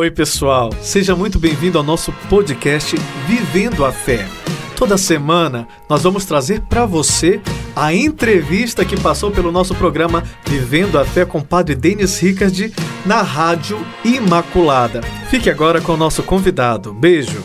Oi, pessoal, seja muito bem-vindo ao nosso podcast Vivendo a Fé. Toda semana nós vamos trazer para você a entrevista que passou pelo nosso programa Vivendo a Fé com o Padre Denis Ricard na Rádio Imaculada. Fique agora com o nosso convidado. Beijo.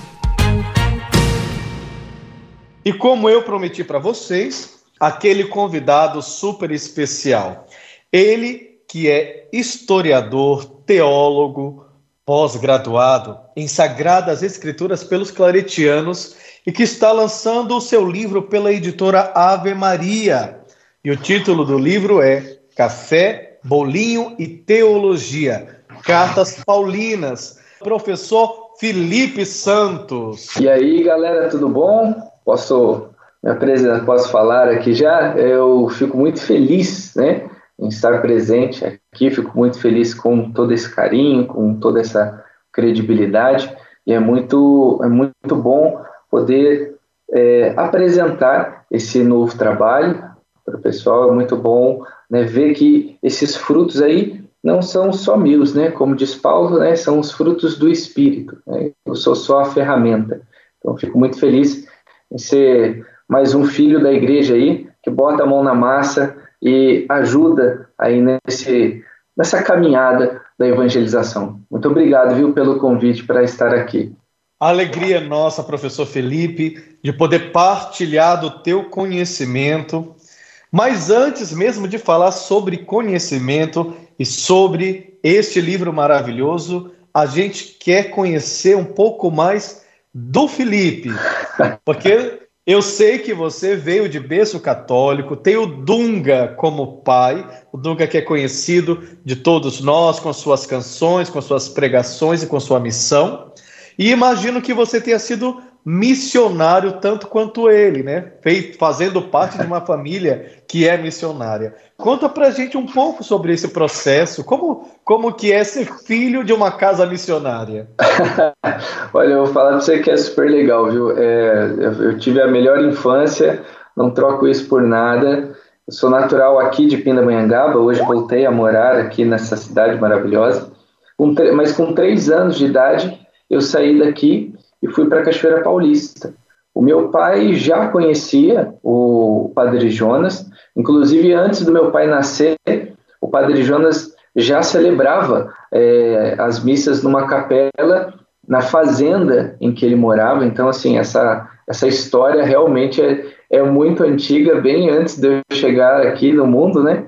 E como eu prometi para vocês, aquele convidado super especial. Ele que é historiador, teólogo, pós-graduado em Sagradas Escrituras pelos Claretianos e que está lançando o seu livro pela editora Ave Maria. E o título do livro é Café, Bolinho e Teologia, Cartas Paulinas. Professor Felipe Santos. E aí, galera, tudo bom? Posso me apresentar, posso falar aqui já? Eu fico muito feliz, né? em estar presente aqui. Fico muito feliz com todo esse carinho, com toda essa credibilidade e é muito, é muito bom poder é, apresentar esse novo trabalho para o pessoal. É muito bom né, ver que esses frutos aí não são só meus, né? Como diz Paulo, né? São os frutos do Espírito. Né? Eu sou só a ferramenta. Então, fico muito feliz em ser mais um filho da igreja aí que bota a mão na massa e ajuda aí nesse, nessa caminhada da evangelização. Muito obrigado, viu, pelo convite para estar aqui. Alegria nossa, professor Felipe, de poder partilhar do teu conhecimento. Mas antes mesmo de falar sobre conhecimento e sobre este livro maravilhoso, a gente quer conhecer um pouco mais do Felipe, porque eu sei que você veio de berço católico, tem o Dunga como pai, o Dunga que é conhecido de todos nós, com suas canções, com suas pregações e com sua missão. E imagino que você tenha sido missionário tanto quanto ele, né? Fazendo parte de uma família que é missionária. Conta pra gente um pouco sobre esse processo, como, como que é ser filho de uma casa missionária? Olha, eu vou falar pra você que é super legal, viu? É, eu tive a melhor infância, não troco isso por nada. Eu sou natural aqui de Pindamonhangaba, hoje voltei a morar aqui nessa cidade maravilhosa. Mas com três anos de idade, eu saí daqui e fui para Cachoeira Paulista. O meu pai já conhecia o Padre Jonas, inclusive antes do meu pai nascer, o Padre Jonas já celebrava é, as missas numa capela na fazenda em que ele morava. Então, assim, essa, essa história realmente é, é muito antiga, bem antes de eu chegar aqui no mundo, né?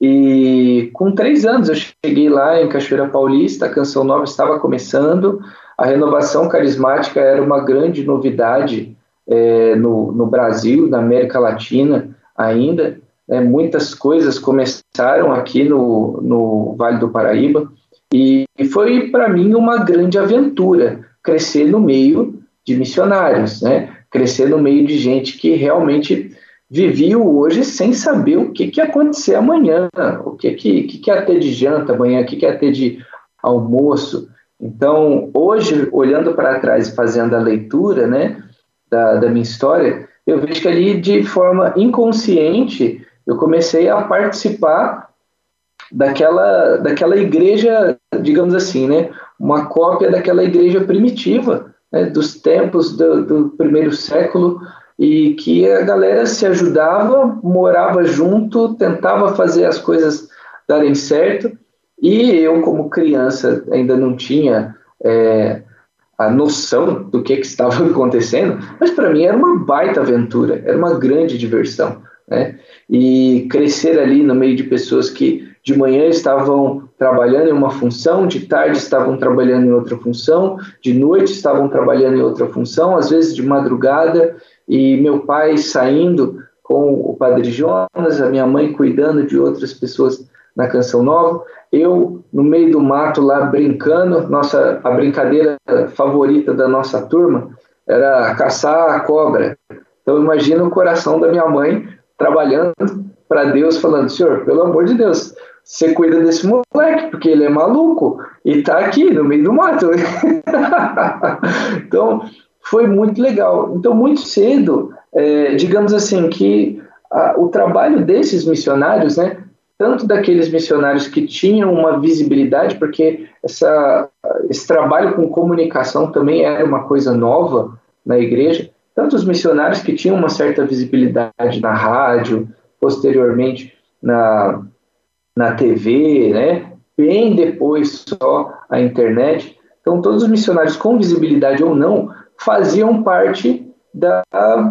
E com três anos eu cheguei lá em Cachoeira Paulista, a Canção Nova estava começando, a renovação carismática era uma grande novidade é, no, no, Brasil, na América Latina ainda. É, muitas coisas começaram aqui no, no Vale do Paraíba e, e foi para mim uma grande aventura crescer no meio de missionários, né? crescer no meio de gente que realmente vivia hoje sem saber o que, que ia acontecer amanhã, o que, que, que, que ia ter de janta amanhã, o que, que ia ter de almoço. Então, hoje, olhando para trás e fazendo a leitura né, da, da minha história, eu vejo que ali, de forma inconsciente, eu comecei a participar daquela, daquela igreja, digamos assim, né, uma cópia daquela igreja primitiva, né, dos tempos do, do primeiro século, e que a galera se ajudava, morava junto, tentava fazer as coisas darem certo, e eu, como criança, ainda não tinha é, a noção do que, que estava acontecendo, mas para mim era uma baita aventura, era uma grande diversão. Né? E crescer ali no meio de pessoas que de manhã estavam trabalhando em uma função, de tarde estavam trabalhando em outra função, de noite estavam trabalhando em outra função, às vezes de madrugada, e meu pai saindo com o Padre Jonas, a minha mãe cuidando de outras pessoas na Canção Nova, eu no meio do mato lá brincando, nossa a brincadeira favorita da nossa turma era caçar a cobra. Então imagina o coração da minha mãe trabalhando para Deus, falando: Senhor, pelo amor de Deus, você cuida desse moleque, porque ele é maluco e está aqui no meio do mato. então foi muito legal. Então muito cedo, é, digamos assim que a, o trabalho desses missionários, né? Tanto daqueles missionários que tinham uma visibilidade, porque essa, esse trabalho com comunicação também era uma coisa nova na igreja, tanto os missionários que tinham uma certa visibilidade na rádio, posteriormente na, na TV, né? bem depois só a internet. Então, todos os missionários com visibilidade ou não faziam parte da,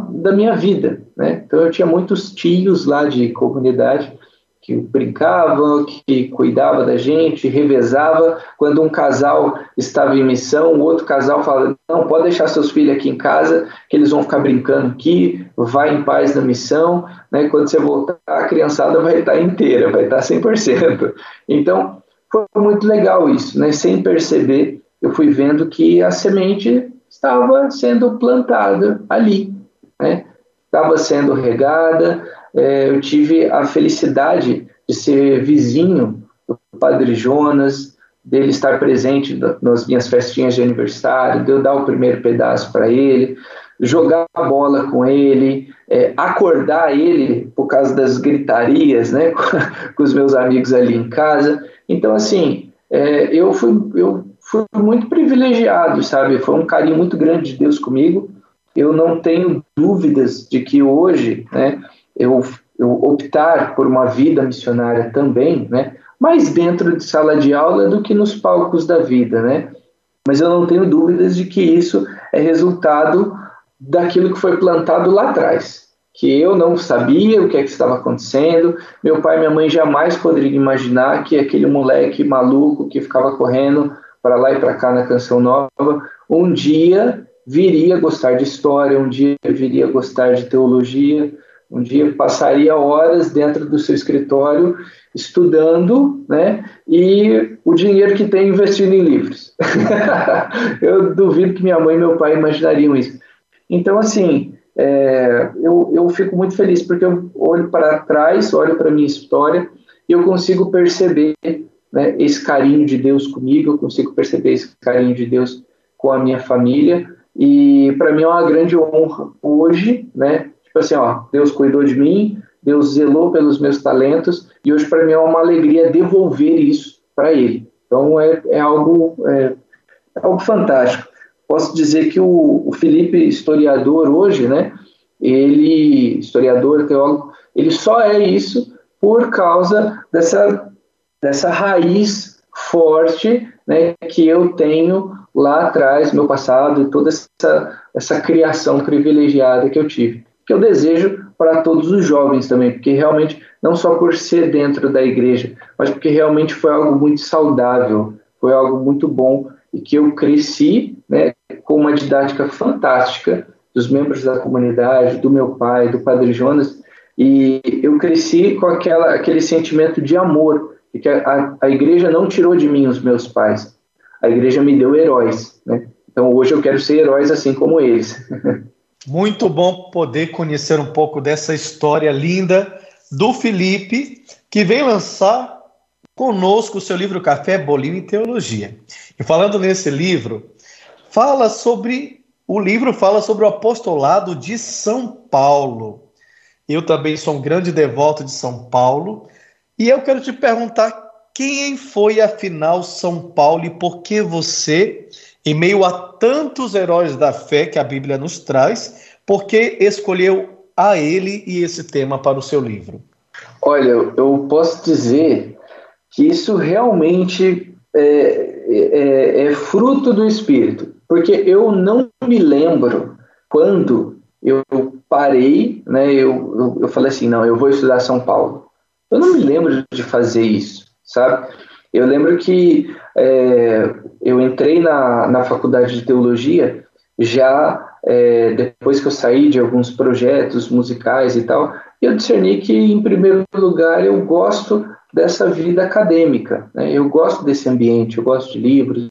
da minha vida. Né? Então, eu tinha muitos tios lá de comunidade que brincava, que cuidava da gente, revezava. Quando um casal estava em missão, o outro casal falava: não, pode deixar seus filhos aqui em casa, que eles vão ficar brincando aqui, vai em paz na missão. Né? Quando você voltar, a criançada vai estar inteira, vai estar 100%. Então, foi muito legal isso, né? sem perceber, eu fui vendo que a semente estava sendo plantada ali, né? estava sendo regada, é, eu tive a felicidade de ser vizinho do Padre Jonas, dele estar presente nas minhas festinhas de aniversário, de eu dar o primeiro pedaço para ele, jogar a bola com ele, é, acordar ele por causa das gritarias, né, com os meus amigos ali em casa. Então, assim, é, eu, fui, eu fui muito privilegiado, sabe? Foi um carinho muito grande de Deus comigo. Eu não tenho dúvidas de que hoje, né, eu, eu optar por uma vida missionária também, né? Mais dentro de sala de aula do que nos palcos da vida, né? Mas eu não tenho dúvidas de que isso é resultado daquilo que foi plantado lá atrás, que eu não sabia o que, é que estava acontecendo. Meu pai e minha mãe jamais poderiam imaginar que aquele moleque maluco que ficava correndo para lá e para cá na Canção Nova, um dia viria gostar de história, um dia viria gostar de teologia, um dia passaria horas dentro do seu escritório estudando, né? E o dinheiro que tem investindo em livros. eu duvido que minha mãe e meu pai imaginariam isso. Então, assim, é, eu, eu fico muito feliz porque eu olho para trás, olho para a minha história e eu consigo perceber né, esse carinho de Deus comigo, eu consigo perceber esse carinho de Deus com a minha família e para mim é uma grande honra hoje, né, Tipo assim, ó, Deus cuidou de mim, Deus zelou pelos meus talentos e hoje para mim é uma alegria devolver isso para Ele. Então é, é algo é, é, algo fantástico. Posso dizer que o, o Felipe historiador hoje, né? Ele historiador teólogo, ele só é isso por causa dessa dessa raiz forte, né? Que eu tenho lá atrás, meu passado, e toda essa essa criação privilegiada que eu tive que eu desejo para todos os jovens também, porque realmente, não só por ser dentro da igreja, mas porque realmente foi algo muito saudável, foi algo muito bom e que eu cresci né, com uma didática fantástica dos membros da comunidade, do meu pai, do Padre Jonas, e eu cresci com aquela, aquele sentimento de amor, de que a, a igreja não tirou de mim os meus pais, a igreja me deu heróis, né? Então hoje eu quero ser heróis assim como eles. Muito bom poder conhecer um pouco dessa história linda do Felipe, que vem lançar conosco o seu livro Café, Bolinho e Teologia. E falando nesse livro, fala sobre o livro fala sobre o apostolado de São Paulo. Eu também sou um grande devoto de São Paulo, e eu quero te perguntar quem foi afinal São Paulo e por que você em meio a tantos heróis da fé que a Bíblia nos traz, por que escolheu a ele e esse tema para o seu livro? Olha, eu posso dizer que isso realmente é, é, é fruto do Espírito, porque eu não me lembro quando eu parei, né, eu, eu falei assim, não, eu vou estudar São Paulo. Eu não me lembro de fazer isso, sabe? Eu lembro que é, eu entrei na, na faculdade de teologia já é, depois que eu saí de alguns projetos musicais e tal, eu discerni que, em primeiro lugar, eu gosto dessa vida acadêmica, né? eu gosto desse ambiente, eu gosto de livros,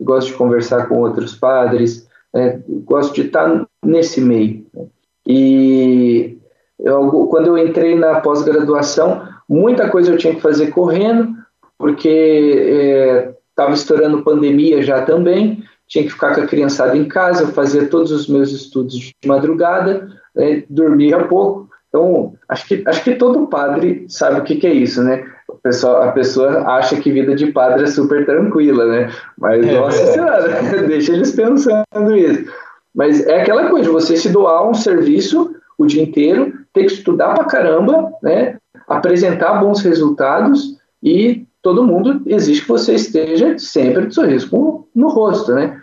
gosto de conversar com outros padres, né? gosto de estar nesse meio. Né? E eu, quando eu entrei na pós-graduação, muita coisa eu tinha que fazer correndo, porque estava é, estourando pandemia já também, tinha que ficar com a criançada em casa, eu fazia todos os meus estudos de madrugada, né, dormia pouco, Então, acho que, acho que todo padre sabe o que, que é isso, né? pessoal, a pessoa acha que vida de padre é super tranquila, né? Mas, é, nossa é. senhora, deixa eles pensando isso. Mas é aquela coisa, você se doar um serviço o dia inteiro, ter que estudar pra caramba, né? Apresentar bons resultados e todo mundo exige que você esteja sempre de sorriso no rosto, né?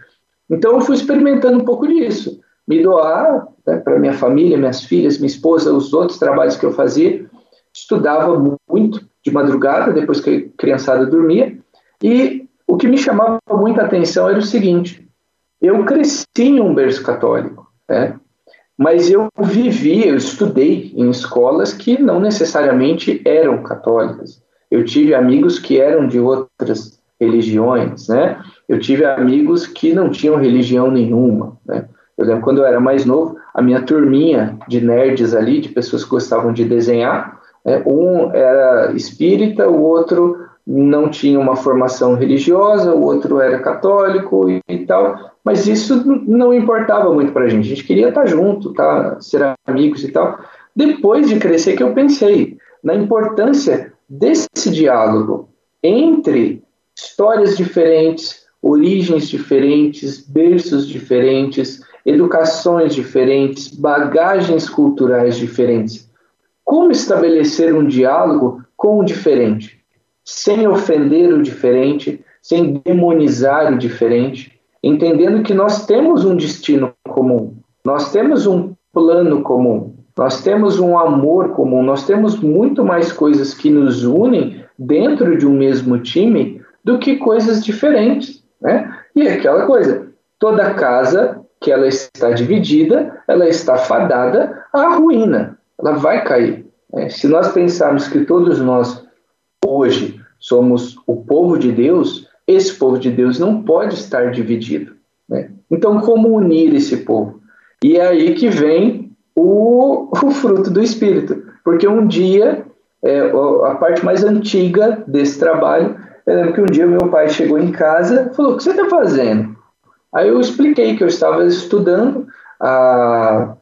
Então eu fui experimentando um pouco disso, me doar né, para minha família, minhas filhas, minha esposa, os outros trabalhos que eu fazia, estudava muito, de madrugada, depois que a criançada dormia. E o que me chamava muita atenção era o seguinte: eu cresci em um berço católico, né? mas eu vivi, eu estudei em escolas que não necessariamente eram católicas. Eu tive amigos que eram de outras religiões, né? Eu tive amigos que não tinham religião nenhuma, né? Eu lembro quando eu era mais novo, a minha turminha de nerds ali, de pessoas que gostavam de desenhar, é, um era espírita, o outro não tinha uma formação religiosa, o outro era católico e, e tal, mas isso não importava muito para a gente. A gente queria estar junto, tá, ser amigos e tal. Depois de crescer, que eu pensei na importância desse diálogo entre histórias diferentes, origens diferentes, berços diferentes, educações diferentes, bagagens culturais diferentes. Como estabelecer um diálogo com o diferente, sem ofender o diferente, sem demonizar o diferente, entendendo que nós temos um destino comum, nós temos um plano comum, nós temos um amor comum, nós temos muito mais coisas que nos unem dentro de um mesmo time do que coisas diferentes, né? E é aquela coisa, toda casa que ela está dividida, ela está fadada à ruína ela vai cair. É, se nós pensarmos que todos nós hoje somos o povo de Deus, esse povo de Deus não pode estar dividido. Né? Então, como unir esse povo? E é aí que vem o, o fruto do Espírito, porque um dia, é, a parte mais antiga desse trabalho, eu lembro que um dia meu pai chegou em casa e falou: O que você está fazendo? Aí eu expliquei que eu estava estudando a,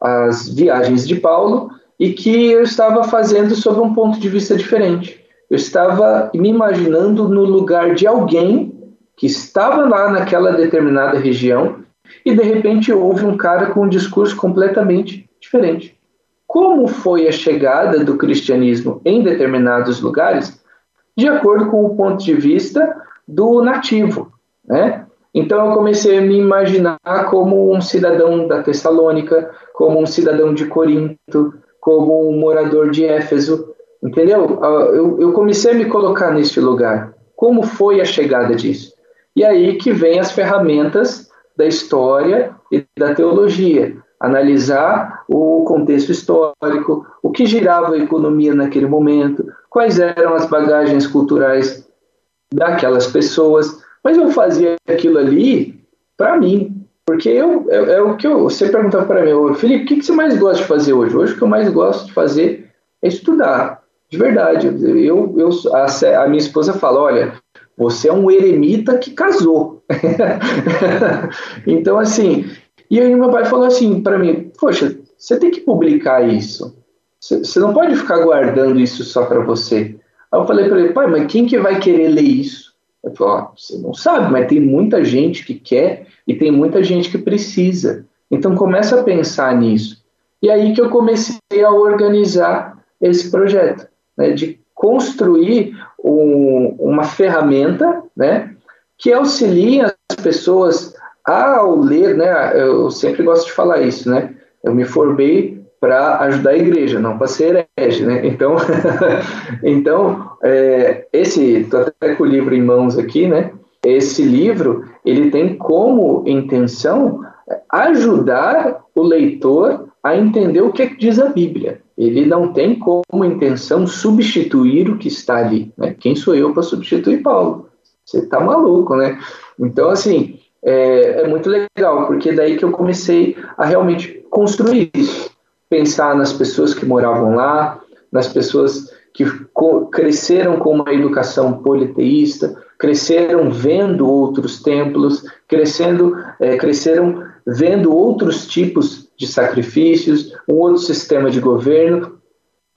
as viagens de Paulo e que eu estava fazendo sob um ponto de vista diferente. Eu estava me imaginando no lugar de alguém que estava lá naquela determinada região e de repente houve um cara com um discurso completamente diferente. Como foi a chegada do cristianismo em determinados lugares, de acordo com o ponto de vista do nativo, né? Então eu comecei a me imaginar como um cidadão da Tessalônica, como um cidadão de Corinto, como um morador de Éfeso, entendeu? Ah, eu, eu comecei a me colocar neste lugar. Como foi a chegada disso? E aí que vem as ferramentas da história e da teologia, analisar o contexto histórico, o que girava a economia naquele momento, quais eram as bagagens culturais daquelas pessoas, mas eu fazia aquilo ali para mim, porque eu, é, é, o que eu, você perguntava para mim, Felipe, o que, que você mais gosta de fazer hoje? Hoje o que eu mais gosto de fazer é estudar, de verdade. Eu, eu, a, a minha esposa fala, olha, você é um eremita que casou. então, assim, e aí meu pai falou assim para mim, poxa, você tem que publicar isso. Você não pode ficar guardando isso só para você. Aí eu falei para ele, pai, mas quem que vai querer ler isso? Eu falei, oh, você não sabe, mas tem muita gente que quer e tem muita gente que precisa. Então começa a pensar nisso. E aí que eu comecei a organizar esse projeto, né, de construir um, uma ferramenta, né, que auxilie as pessoas ao ler, né, eu sempre gosto de falar isso, né, eu me formei para ajudar a igreja, não para ser herege, né? Então, então é, esse, estou até com o livro em mãos aqui, né? Esse livro, ele tem como intenção ajudar o leitor a entender o que, é que diz a Bíblia. Ele não tem como intenção substituir o que está ali, né? Quem sou eu para substituir Paulo? Você está maluco, né? Então, assim, é, é muito legal, porque daí que eu comecei a realmente construir isso pensar nas pessoas que moravam lá, nas pessoas que cresceram com uma educação politeísta, cresceram vendo outros templos, crescendo, é, cresceram vendo outros tipos de sacrifícios, um outro sistema de governo,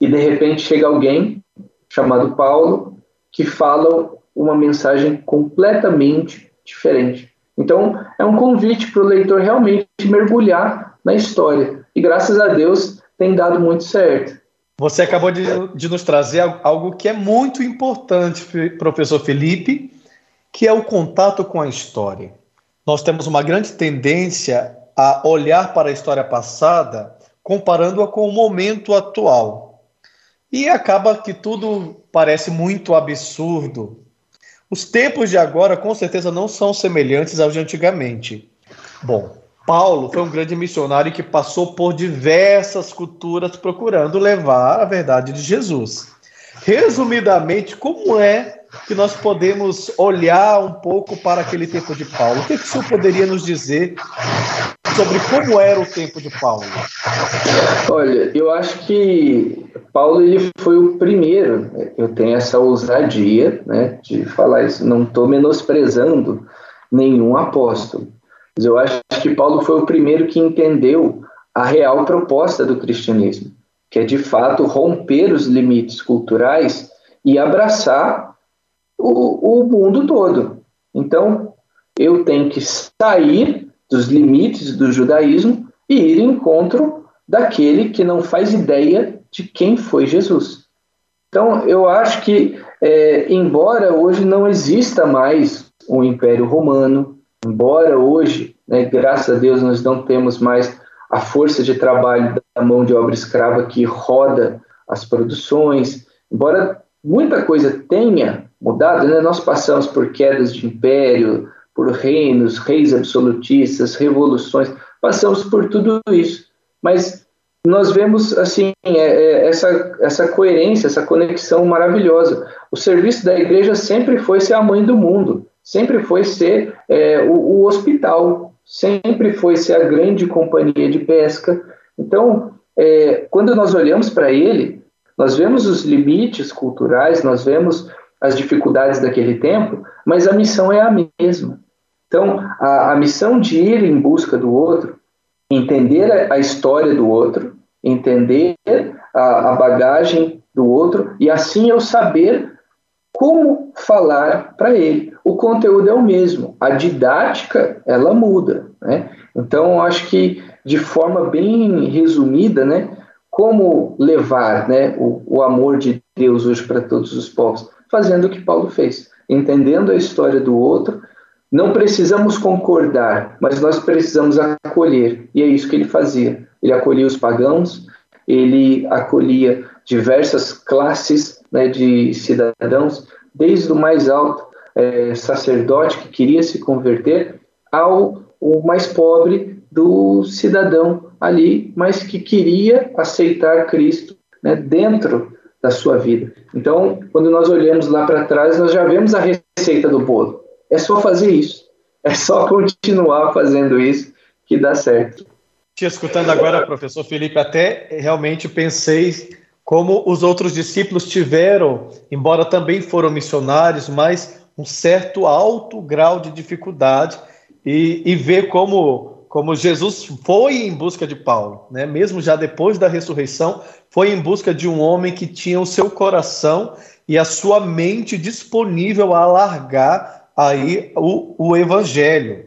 e de repente chega alguém chamado Paulo que fala uma mensagem completamente diferente. Então, é um convite para o leitor realmente mergulhar na história. E graças a Deus tem dado muito certo. Você acabou de, de nos trazer algo que é muito importante, professor Felipe, que é o contato com a história. Nós temos uma grande tendência a olhar para a história passada comparando-a com o momento atual. E acaba que tudo parece muito absurdo. Os tempos de agora, com certeza, não são semelhantes aos de antigamente. Bom, Paulo foi um grande missionário que passou por diversas culturas procurando levar a verdade de Jesus. Resumidamente, como é que nós podemos olhar um pouco para aquele tempo de Paulo? O que, que o senhor poderia nos dizer sobre como era o tempo de Paulo? Olha, eu acho que Paulo ele foi o primeiro. Eu tenho essa ousadia, né, de falar isso. Não estou menosprezando nenhum apóstolo, mas eu acho que Paulo foi o primeiro que entendeu a real proposta do cristianismo, que é de fato romper os limites culturais e abraçar o, o mundo todo. Então, eu tenho que sair dos limites do judaísmo e ir em encontro daquele que não faz ideia de quem foi Jesus. Então, eu acho que, é, embora hoje não exista mais o Império Romano, embora hoje, né, graças a Deus, nós não temos mais a força de trabalho da mão de obra escrava que roda as produções, embora muita coisa tenha mudado, né, nós passamos por quedas de império, por reinos, reis absolutistas, revoluções, passamos por tudo isso. Mas nós vemos assim é, é, essa, essa coerência, essa conexão maravilhosa. O serviço da igreja sempre foi ser a mãe do mundo, sempre foi ser é, o, o hospital, sempre foi ser a grande companhia de pesca. Então, é, quando nós olhamos para ele, nós vemos os limites culturais, nós vemos as dificuldades daquele tempo, mas a missão é a mesma. Então, a, a missão de ir em busca do outro, entender a, a história do outro, entender a, a bagagem do outro e assim eu saber como falar para ele. O conteúdo é o mesmo, a didática ela muda, né? Então acho que de forma bem resumida, né, como levar, né, o, o amor de Deus hoje para todos os povos, fazendo o que Paulo fez, entendendo a história do outro não precisamos concordar, mas nós precisamos acolher. E é isso que ele fazia. Ele acolhia os pagãos, ele acolhia diversas classes né, de cidadãos, desde o mais alto é, sacerdote que queria se converter ao o mais pobre do cidadão ali, mas que queria aceitar Cristo né, dentro da sua vida. Então, quando nós olhamos lá para trás, nós já vemos a receita do bolo. É só fazer isso. É só continuar fazendo isso que dá certo. Te escutando agora, professor Felipe, até realmente pensei como os outros discípulos tiveram, embora também foram missionários, mas um certo alto grau de dificuldade e, e ver como, como Jesus foi em busca de Paulo, né? mesmo já depois da ressurreição, foi em busca de um homem que tinha o seu coração e a sua mente disponível a alargar aí o, o evangelho.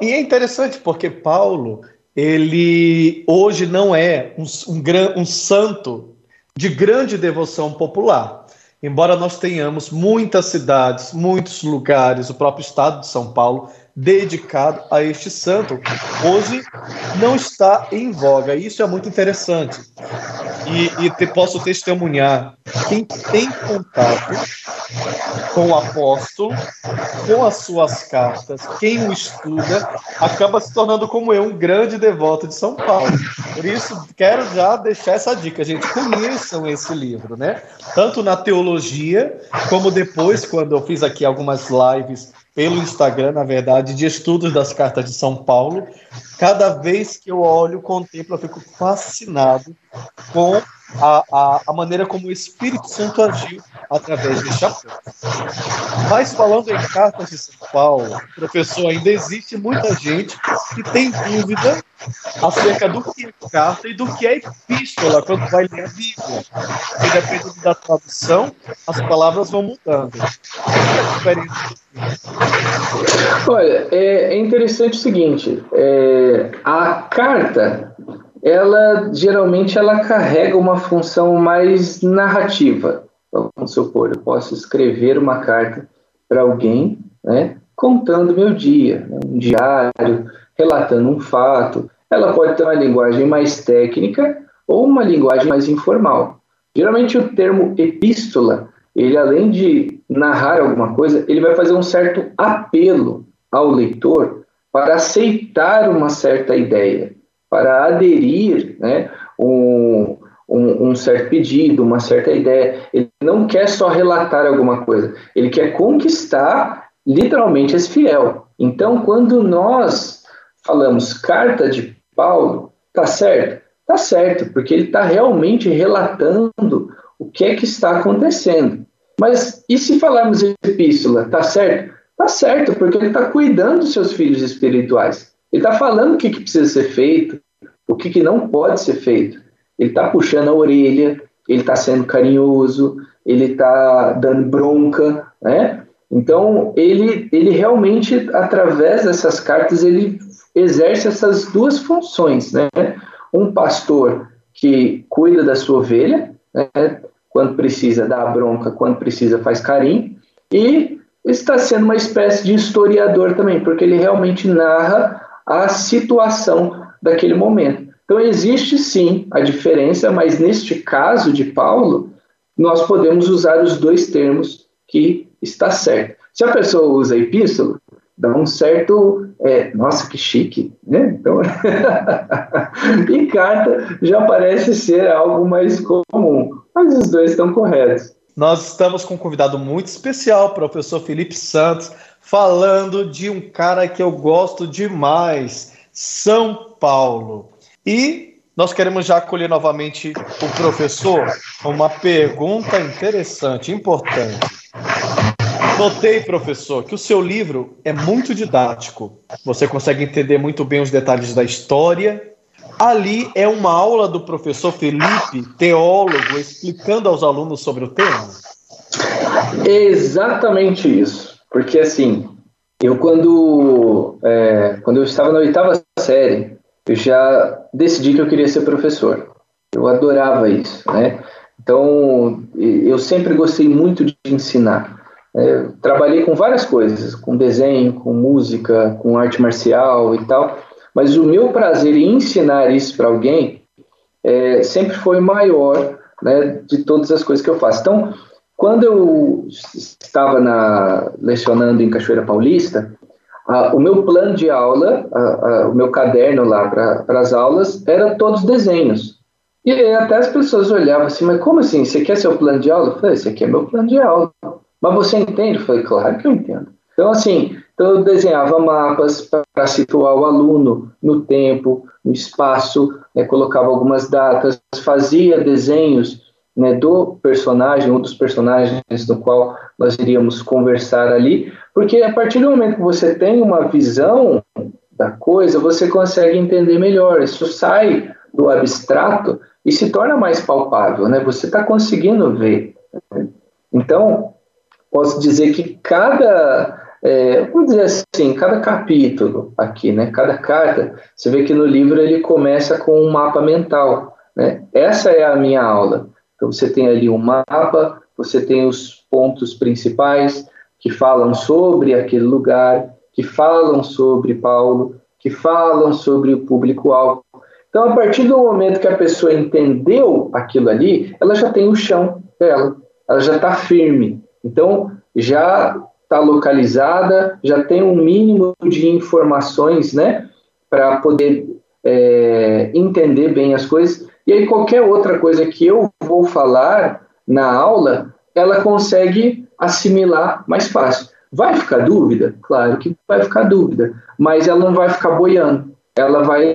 E é interessante porque Paulo, ele hoje não é um, um, um santo de grande devoção popular. Embora nós tenhamos muitas cidades, muitos lugares, o próprio estado de São Paulo dedicado a este santo, hoje não está em voga. Isso é muito interessante. E, e te, posso testemunhar quem tem contato com o apóstolo, com as suas cartas, quem o estuda, acaba se tornando, como eu, um grande devoto de São Paulo. Por isso, quero já deixar essa dica, gente. Conheçam esse livro, né? Tanto na teologia, como depois, quando eu fiz aqui algumas lives pelo Instagram, na verdade, de estudos das cartas de São Paulo. Cada vez que eu olho, contemplo, eu fico fascinado com a, a, a maneira como o Espírito Santo agiu através deste apóstolo. Mas falando em cartas de São Paulo, professor, ainda existe muita gente que tem dúvida acerca do que é carta e do que é epístola quando vai ler a Bíblia. E dependendo da tradução, as palavras vão mudando. Olha, é, é interessante o seguinte: é, a carta, ela geralmente ela carrega uma função mais narrativa. Vamos supor, eu posso escrever uma carta para alguém, né, contando meu dia, né, um diário, relatando um fato. Ela pode ter uma linguagem mais técnica ou uma linguagem mais informal. Geralmente o termo epístola, ele além de narrar alguma coisa, ele vai fazer um certo apelo ao leitor para aceitar uma certa ideia, para aderir, né, um, um, um, certo pedido, uma certa ideia. Ele não quer só relatar alguma coisa, ele quer conquistar literalmente esse fiel. Então, quando nós falamos carta de Paulo, tá certo? Tá certo, porque ele está realmente relatando o que é que está acontecendo. Mas e se falarmos epístola, tá certo? Tá certo, porque ele está cuidando dos seus filhos espirituais. Ele está falando o que, que precisa ser feito, o que, que não pode ser feito. Ele está puxando a orelha, ele está sendo carinhoso, ele está dando bronca, né? Então, ele, ele realmente, através dessas cartas, ele exerce essas duas funções, né? Um pastor que cuida da sua ovelha, né? quando precisa dá bronca, quando precisa faz carinho, e está sendo uma espécie de historiador também, porque ele realmente narra a situação daquele momento. Então, existe sim a diferença, mas neste caso de Paulo, nós podemos usar os dois termos que está certo. Se a pessoa usa epístola, dá um certo. É, nossa, que chique, né? Então, e carta já parece ser algo mais comum, mas os dois estão corretos. Nós estamos com um convidado muito especial, o professor Felipe Santos, falando de um cara que eu gosto demais, São Paulo. E nós queremos já acolher novamente o professor uma pergunta interessante, importante. Notei, professor, que o seu livro é muito didático. Você consegue entender muito bem os detalhes da história. Ali é uma aula do professor Felipe, teólogo, explicando aos alunos sobre o tema. exatamente isso. Porque, assim, eu quando, é, quando eu estava na oitava série, eu já decidi que eu queria ser professor. Eu adorava isso, né? Então, eu sempre gostei muito de ensinar. É, trabalhei com várias coisas, com desenho, com música, com arte marcial e tal, mas o meu prazer em ensinar isso para alguém é, sempre foi maior né, de todas as coisas que eu faço. Então, quando eu estava na, lecionando em Cachoeira Paulista, o meu plano de aula, o meu caderno lá para as aulas, era todos desenhos. E até as pessoas olhavam assim, mas como assim? Você quer seu plano de aula? Eu falei, esse aqui é meu plano de aula. Mas você entende? Eu falei, claro que eu entendo. Então, assim, então eu desenhava mapas para situar o aluno no tempo, no espaço, né, colocava algumas datas, fazia desenhos né, do personagem, um dos personagens do qual nós iríamos conversar ali, porque a partir do momento que você tem uma visão da coisa, você consegue entender melhor. Isso sai do abstrato e se torna mais palpável, né? Você está conseguindo ver. Então, posso dizer que cada é, vamos dizer assim, cada capítulo aqui, né, cada carta, você vê que no livro ele começa com um mapa mental, né? Essa é a minha aula. Então você tem ali um mapa, você tem os pontos principais que falam sobre aquele lugar, que falam sobre Paulo, que falam sobre o público-alvo. Então, a partir do momento que a pessoa entendeu aquilo ali, ela já tem o chão dela, ela já está firme. Então, já está localizada, já tem um mínimo de informações, né, para poder é, entender bem as coisas. E aí, qualquer outra coisa que eu vou falar na aula, ela consegue assimilar mais fácil. Vai ficar dúvida? Claro que vai ficar dúvida, mas ela não vai ficar boiando, ela vai,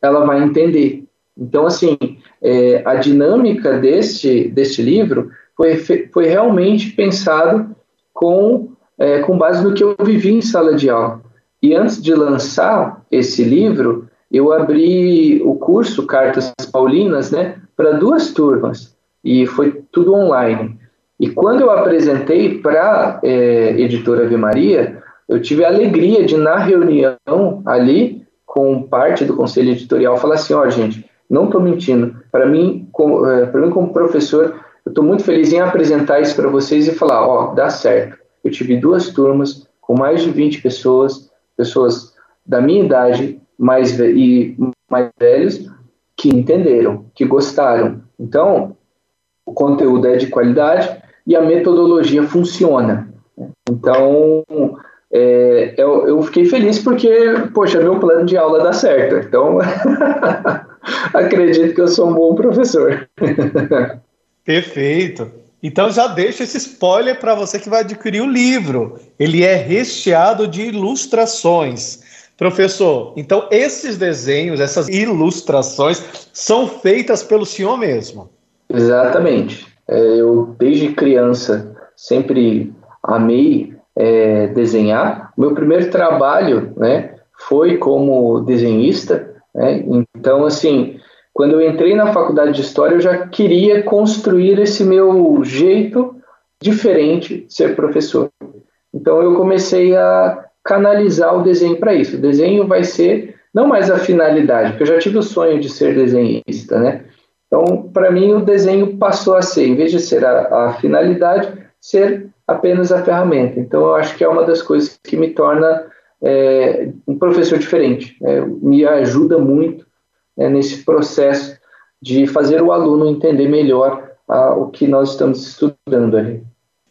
ela vai entender. Então, assim, é, a dinâmica deste, deste livro foi, foi realmente pensado com, é, com base no que eu vivi em sala de aula. E antes de lançar esse livro, eu abri o curso Cartas Paulinas né, para duas turmas, e foi tudo online. E quando eu apresentei para a é, editora Ave Maria, eu tive a alegria de, na reunião ali, com parte do conselho editorial, falar assim: ó, oh, gente, não estou mentindo. Para mim, é, para mim, como professor, eu estou muito feliz em apresentar isso para vocês e falar: ó, oh, dá certo. Eu tive duas turmas com mais de 20 pessoas, pessoas da minha idade mais e mais velhos, que entenderam, que gostaram. Então, o conteúdo é de qualidade e a metodologia funciona. Então, é, eu, eu, fiquei feliz porque, poxa, meu plano de aula dá certo. Então, acredito que eu sou um bom professor. Perfeito. Então já deixo esse spoiler para você que vai adquirir o livro. Ele é recheado de ilustrações. Professor, então esses desenhos, essas ilustrações são feitas pelo senhor mesmo? Exatamente. É, eu, desde criança, sempre amei é, desenhar. Meu primeiro trabalho né, foi como desenhista. Né? Então, assim, quando eu entrei na faculdade de História, eu já queria construir esse meu jeito diferente de ser professor. Então, eu comecei a canalizar o desenho para isso. O desenho vai ser não mais a finalidade, porque eu já tive o sonho de ser desenhista, né? Então, para mim, o desenho passou a ser, em vez de ser a, a, finalidade, ser apenas a ferramenta. Então, eu acho que é uma das coisas que me torna é, um professor diferente. Né? Me ajuda muito né, nesse processo de fazer o aluno entender melhor a, o que nós estamos estudando ali.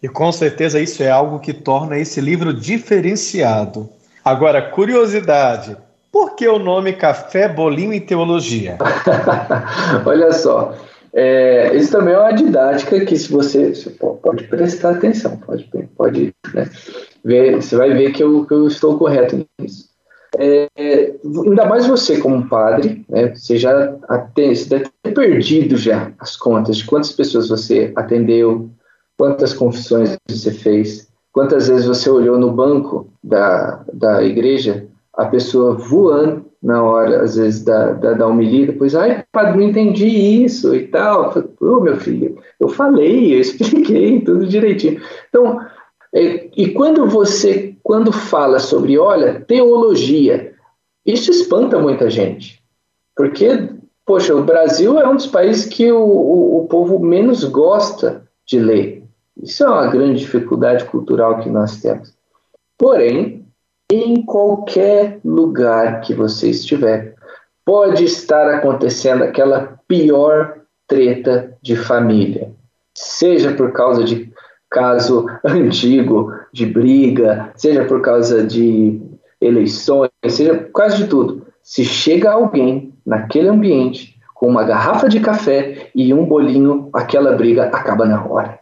E com certeza isso é algo que torna esse livro diferenciado. Agora, curiosidade: por que o nome Café, Bolinho e Teologia? Olha só, é, isso também é uma didática que se você, você pode prestar atenção, pode, pode né, ver, você vai ver que eu, que eu estou correto nisso. É, ainda mais você como padre, né, você já atende, você deve ter perdido já as contas de quantas pessoas você atendeu, quantas confissões você fez, quantas vezes você olhou no banco da, da igreja a pessoa voando na hora, às vezes, da, da, da homilia, depois, ai, padre, não entendi isso e tal. Ô, oh, meu filho, eu falei, eu expliquei tudo direitinho. Então, é, e quando você, quando fala sobre, olha, teologia, isso espanta muita gente, porque, poxa, o Brasil é um dos países que o, o, o povo menos gosta de ler. Isso é uma grande dificuldade cultural que nós temos. Porém, em qualquer lugar que você estiver, pode estar acontecendo aquela pior treta de família, seja por causa de caso antigo de briga, seja por causa de eleições, seja por causa de tudo. Se chega alguém naquele ambiente com uma garrafa de café e um bolinho, aquela briga acaba na hora.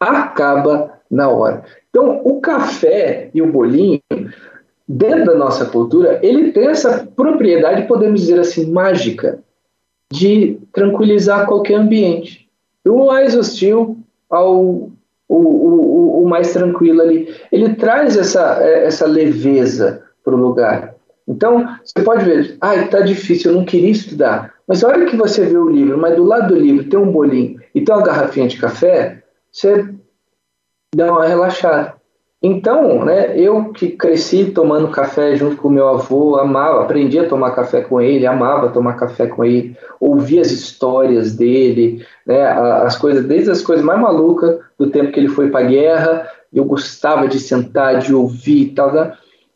Acaba na hora. Então, o café e o bolinho dentro da nossa cultura, ele tem essa propriedade, podemos dizer assim, mágica, de tranquilizar qualquer ambiente. Do mais hostil ao o, o, o mais tranquilo ali. Ele traz essa, essa leveza para o lugar. Então, você pode ver, ah, está difícil, eu não queria estudar. Mas a hora que você vê o livro, mas do lado do livro tem um bolinho e tem uma garrafinha de café, você dá uma relaxada. Então, né, eu que cresci tomando café junto com meu avô, amava, aprendi a tomar café com ele, amava tomar café com ele, ouvia as histórias dele, né, as coisas, desde as coisas mais malucas do tempo que ele foi para a guerra, eu gostava de sentar, de ouvir e tal, né,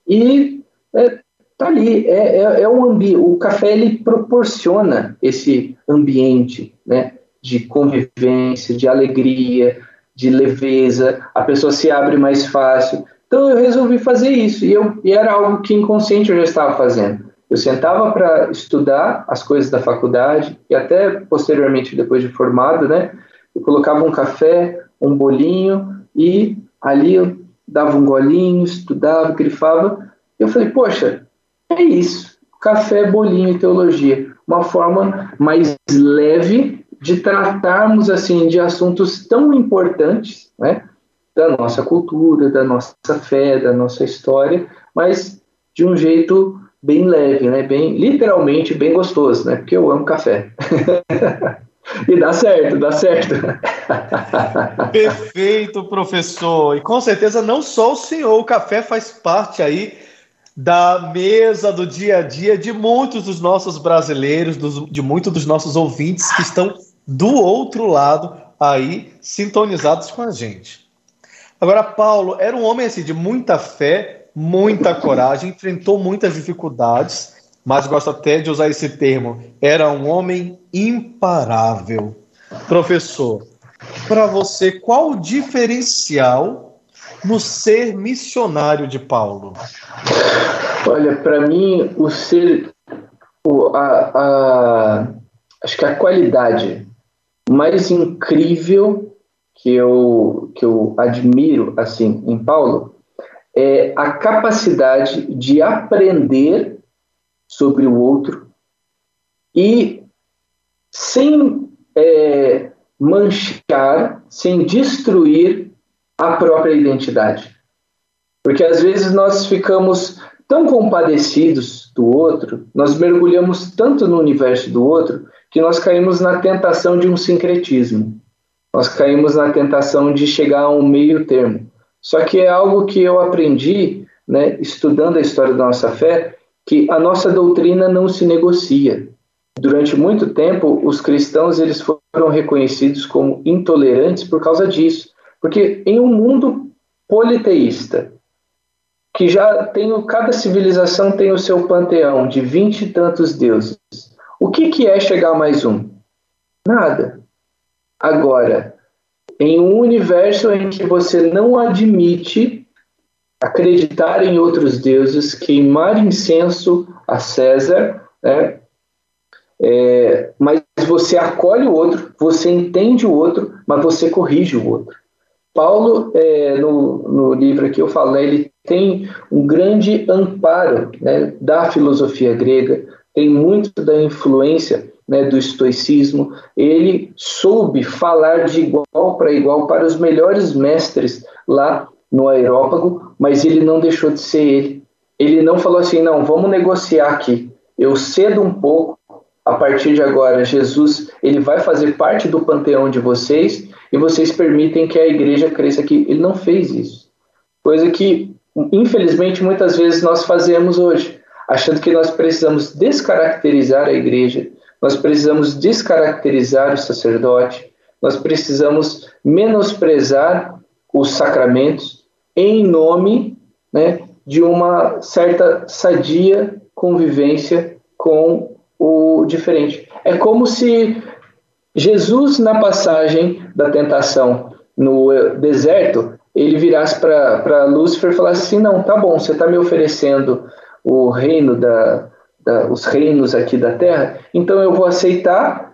e é, tá ali, é, é, é um ambiente, o café ele proporciona esse ambiente, né, de convivência, de alegria, de leveza, a pessoa se abre mais fácil. Então eu resolvi fazer isso e, eu, e era algo que inconsciente eu já estava fazendo. Eu sentava para estudar as coisas da faculdade e até posteriormente, depois de formado, né, eu colocava um café, um bolinho e ali eu dava um golinho, estudava, grifava. Eu falei, poxa, é isso. café, bolinho e teologia. Uma forma mais leve de tratarmos assim de assuntos tão importantes, né? Da nossa cultura, da nossa fé, da nossa história, mas de um jeito bem leve, né? Bem, literalmente bem gostoso, né? Porque eu amo café. E dá certo, dá certo. Perfeito, professor. E com certeza não só o senhor, o café faz parte aí da mesa do dia a dia de muitos dos nossos brasileiros, dos, de muitos dos nossos ouvintes que estão do outro lado aí sintonizados com a gente. Agora, Paulo era um homem assim de muita fé, muita coragem, enfrentou muitas dificuldades, mas gosto até de usar esse termo. Era um homem imparável. Professor, para você, qual o diferencial no ser missionário de Paulo? Olha, para mim, o ser. O, a, a, acho que a qualidade mais incrível que eu, que eu admiro assim em Paulo é a capacidade de aprender sobre o outro e sem é, manchar, sem destruir a própria identidade. Porque às vezes nós ficamos tão compadecidos do outro, nós mergulhamos tanto no universo do outro, que nós caímos na tentação de um sincretismo. Nós caímos na tentação de chegar a um meio termo. Só que é algo que eu aprendi, né, estudando a história da nossa fé, que a nossa doutrina não se negocia. Durante muito tempo, os cristãos eles foram reconhecidos como intolerantes por causa disso, porque em um mundo politeísta, que já tem cada civilização tem o seu panteão de vinte e tantos deuses. O que, que é chegar mais um? Nada. Agora, em um universo em que você não admite acreditar em outros deuses, queimar incenso a César, né? É, mas você acolhe o outro, você entende o outro, mas você corrige o outro. Paulo, é, no, no, livro aqui eu falo, né, ele tem um grande amparo né, da filosofia grega, tem muito da influência né, do estoicismo. Ele soube falar de igual para igual para os melhores mestres lá no aerópago, mas ele não deixou de ser ele. Ele não falou assim, não, vamos negociar aqui. Eu cedo um pouco, a partir de agora, Jesus, ele vai fazer parte do panteão de vocês e vocês permitem que a igreja cresça aqui. Ele não fez isso. Coisa que, infelizmente, muitas vezes nós fazemos hoje, achando que nós precisamos descaracterizar a igreja, nós precisamos descaracterizar o sacerdote, nós precisamos menosprezar os sacramentos, em nome né, de uma certa sadia convivência com o diferente. É como se Jesus, na passagem da tentação no deserto, ele virasse para Lúcifer e falasse assim: Não, tá bom, você está me oferecendo o reino da, da, os reinos aqui da terra, então eu vou aceitar.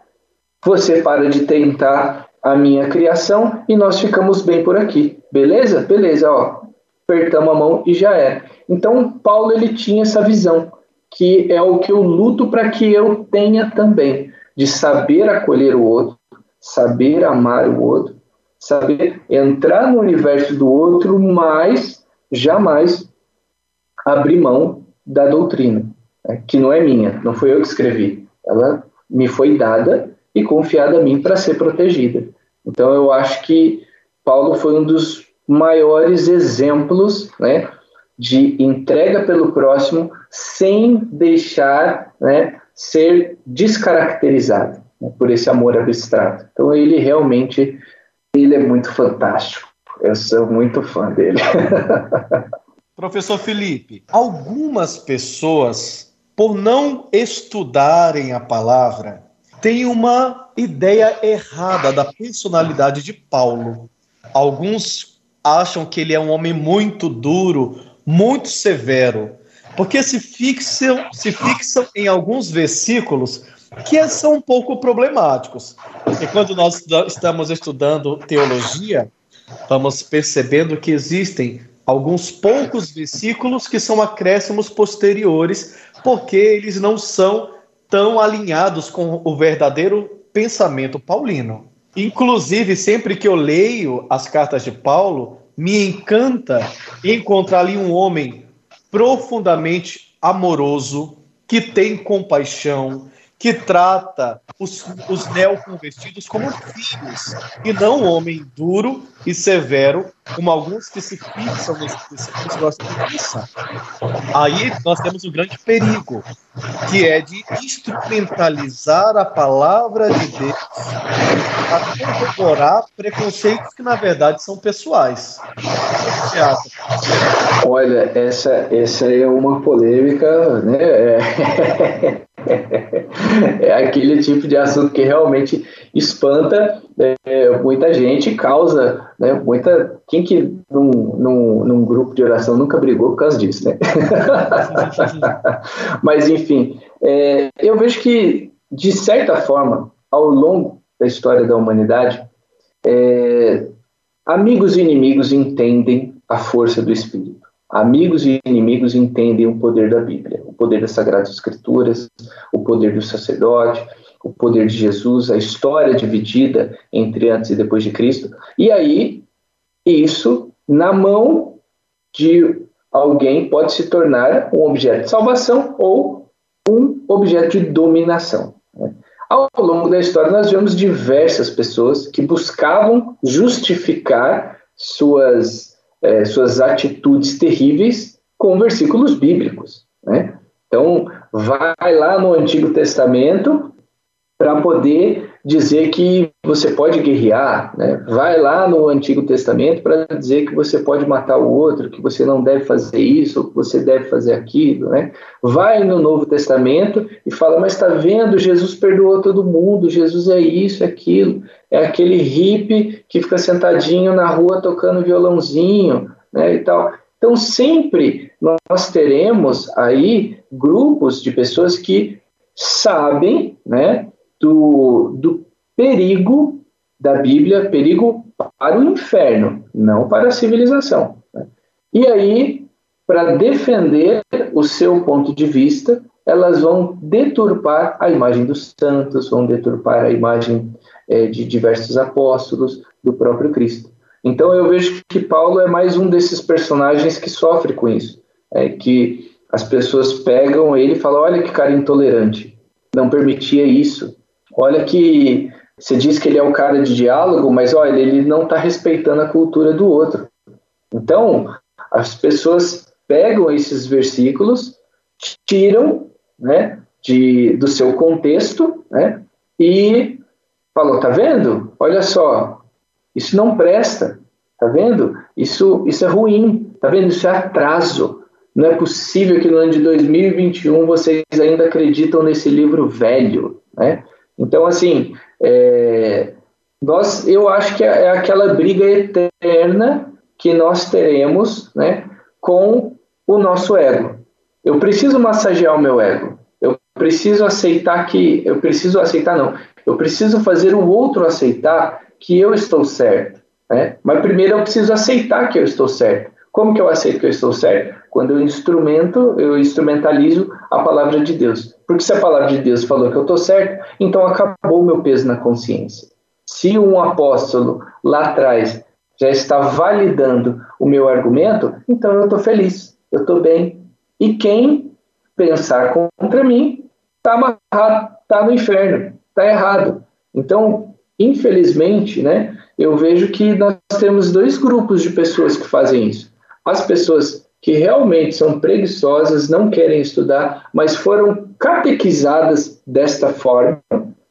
Você para de tentar a minha criação e nós ficamos bem por aqui. Beleza? Beleza, ó. Apertamos a mão e já era. Então, Paulo ele tinha essa visão, que é o que eu luto para que eu tenha também, de saber acolher o outro, saber amar o outro, saber entrar no universo do outro, mas jamais abrir mão da doutrina, né? que não é minha, não foi eu que escrevi. Ela me foi dada e confiada a mim para ser protegida. Então eu acho que Paulo foi um dos maiores exemplos, né, de entrega pelo próximo sem deixar, né, ser descaracterizado né, por esse amor abstrato. Então ele realmente ele é muito fantástico. Eu sou muito fã dele. Professor Felipe, algumas pessoas, por não estudarem a palavra, têm uma ideia errada da personalidade de Paulo. Alguns acham que ele é um homem muito duro, muito severo, porque se fixam, se fixam em alguns versículos que são um pouco problemáticos. Porque quando nós estamos estudando teologia, vamos percebendo que existem alguns poucos versículos que são acréscimos posteriores porque eles não são tão alinhados com o verdadeiro pensamento paulino. Inclusive, sempre que eu leio as cartas de Paulo, me encanta encontrar ali um homem profundamente amoroso, que tem compaixão, que trata os, os neoconvertidos como filhos, e não um homem duro e severo, como alguns que se fixam nesse princípios gostam de pensar. Aí nós temos um grande perigo, que é de instrumentalizar a palavra de Deus para corroborar preconceitos que, na verdade, são pessoais. Olha, essa, essa é uma polêmica, né? É... é aquele tipo de assunto que realmente espanta é, muita gente, causa né, muita. Quem que num, num, num, grupo de oração nunca brigou por causa disso, né? Mas enfim, é, eu vejo que de certa forma, ao longo da história da humanidade, é, amigos e inimigos entendem a força do Espírito. Amigos e inimigos entendem o poder da Bíblia, o poder das Sagradas Escrituras, o poder do sacerdote, o poder de Jesus, a história dividida entre antes e depois de Cristo. E aí, isso, na mão de alguém, pode se tornar um objeto de salvação ou um objeto de dominação. Né? Ao longo da história, nós vemos diversas pessoas que buscavam justificar suas é, suas atitudes terríveis com versículos bíblicos. Né? Então, vai lá no Antigo Testamento para poder dizer que você pode guerrear, né? vai lá no Antigo Testamento para dizer que você pode matar o outro, que você não deve fazer isso, que você deve fazer aquilo, né? vai no Novo Testamento e fala, mas está vendo, Jesus perdoou todo mundo, Jesus é isso, é aquilo, é aquele hippie que fica sentadinho na rua tocando violãozinho, né, e tal. Então sempre nós teremos aí grupos de pessoas que sabem, né, do, do perigo da Bíblia, perigo para o inferno, não para a civilização. Né? E aí, para defender o seu ponto de vista, elas vão deturpar a imagem dos santos, vão deturpar a imagem é, de diversos apóstolos, do próprio Cristo. Então eu vejo que Paulo é mais um desses personagens que sofre com isso, é, que as pessoas pegam ele e falam: olha que cara intolerante, não permitia isso, Olha que você diz que ele é um cara de diálogo, mas olha, ele não está respeitando a cultura do outro. Então, as pessoas pegam esses versículos, tiram né, de, do seu contexto né, e falam: tá vendo? Olha só, isso não presta, tá vendo? Isso, isso é ruim, tá vendo? Isso é atraso. Não é possível que no ano de 2021 vocês ainda acreditam nesse livro velho, né? Então, assim, é, nós, eu acho que é, é aquela briga eterna que nós teremos né, com o nosso ego. Eu preciso massagear o meu ego. Eu preciso aceitar que. Eu preciso aceitar, não. Eu preciso fazer o outro aceitar que eu estou certo. Né? Mas primeiro eu preciso aceitar que eu estou certo. Como que eu aceito que eu estou certo? Quando eu instrumento, eu instrumentalizo a palavra de Deus. Porque se a palavra de Deus falou que eu estou certo, então acabou o meu peso na consciência. Se um apóstolo lá atrás já está validando o meu argumento, então eu estou feliz, eu estou bem. E quem pensar contra mim está amarrado, está no inferno, está errado. Então, infelizmente, né, eu vejo que nós temos dois grupos de pessoas que fazem isso. As pessoas que realmente são preguiçosas, não querem estudar, mas foram catequizadas desta forma,